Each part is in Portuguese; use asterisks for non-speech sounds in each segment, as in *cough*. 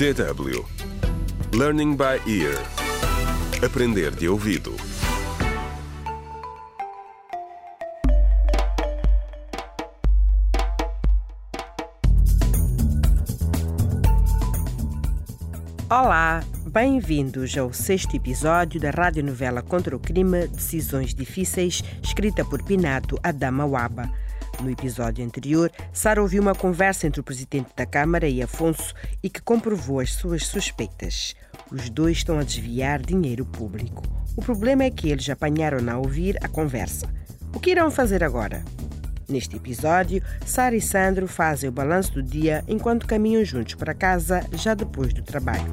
DW Learning by Ear. Aprender de ouvido. Olá, bem-vindos ao sexto episódio da radionovela Contra o Crime Decisões Difíceis, escrita por Pinato Adama Waba. No episódio anterior, Sara ouviu uma conversa entre o presidente da Câmara e Afonso e que comprovou as suas suspeitas. Os dois estão a desviar dinheiro público. O problema é que eles apanharam-na a ouvir a conversa. O que irão fazer agora? Neste episódio, Sara e Sandro fazem o balanço do dia enquanto caminham juntos para casa já depois do trabalho.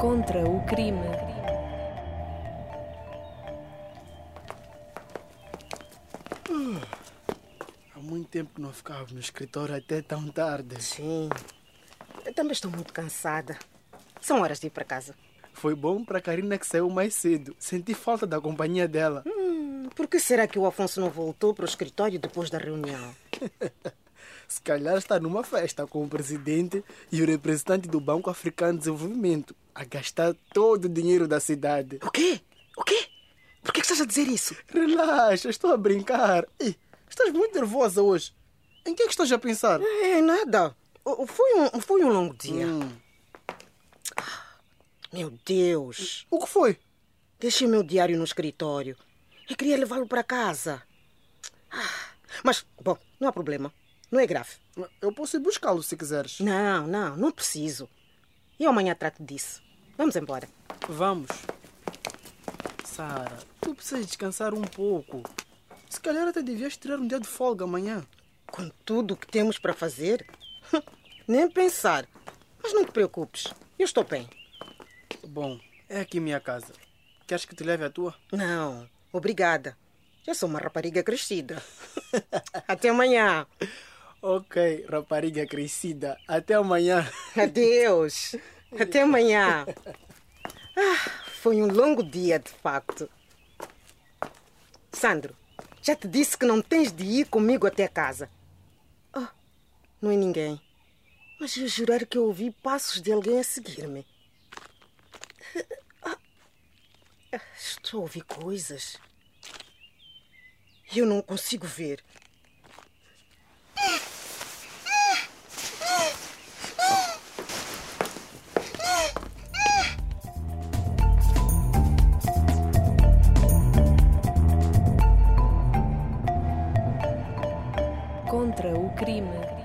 Contra o crime. Há muito tempo que não ficava no escritório até tão tarde. Sim. Eu também estou muito cansada. São horas de ir para casa. Foi bom para Karina que saiu mais cedo. Senti falta da companhia dela. Hum, por que será que o Afonso não voltou para o escritório depois da reunião? *laughs* Se calhar está numa festa com o presidente e o representante do Banco Africano de Desenvolvimento a gastar todo o dinheiro da cidade. O quê? O quê? Estás a dizer isso? Relaxa, estou a brincar. Estás muito nervosa hoje. Em que é que estás a pensar? É nada. O- Foi um, foi um longo dia. Hum, Meu Deus. o que foi? Deixei meu diário no escritório. Eu queria levá-lo para casa. Ah, Mas, bom, não há problema. Não é grave. Eu posso ir buscá-lo se quiseres. Não, não, não preciso. Eu amanhã trato disso. Vamos embora. Vamos. Sara, tu precisas descansar um pouco. Se calhar até devias tirar um dia de folga amanhã. Com tudo o que temos para fazer? *laughs* Nem pensar. Mas não te preocupes. Eu estou bem. Bom, é aqui minha casa. Queres que te leve a tua? Não, obrigada. Já sou uma rapariga crescida. *laughs* Até amanhã. Ok, rapariga crescida. Até amanhã. *laughs* Adeus. Até amanhã. Ah, foi um longo dia, de facto. Sandro, já te disse que não tens de ir comigo até casa. Ah, não é ninguém. Mas eu jurar que eu ouvi passos de alguém a seguir-me. *laughs* Ah, estou a ouvir coisas. E eu não consigo ver. Contra o crime.